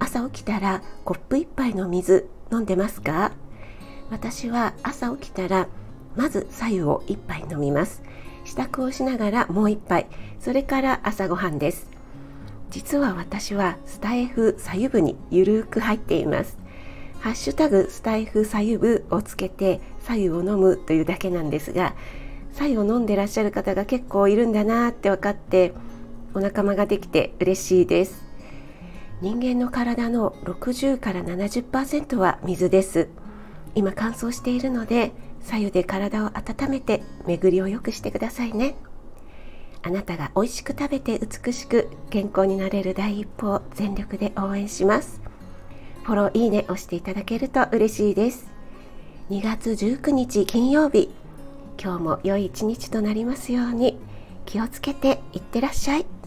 朝起きたらコップ1杯の水飲んでますか？私は朝起きたらまず左右を1杯飲みます。支度をしながらもう1杯。それから朝ごはんです。実は私はスタイフ左右部にゆるく入っています。ハッシュタグスタイフ左右部をつけて左右を飲むというだけなんですが左右を飲んでらっしゃる方が結構いるんだなって分かってお仲間ができて嬉しいです。人間の体の60から70%は水です。今乾燥しているので左右で体を温めて巡りを良くしてくださいね。あなたが美味しく食べて美しく健康になれる第一歩を全力で応援します。フォローいいね押していただけると嬉しいです。2月19日金曜日今日も良い一日となりますように気をつけていってらっしゃい。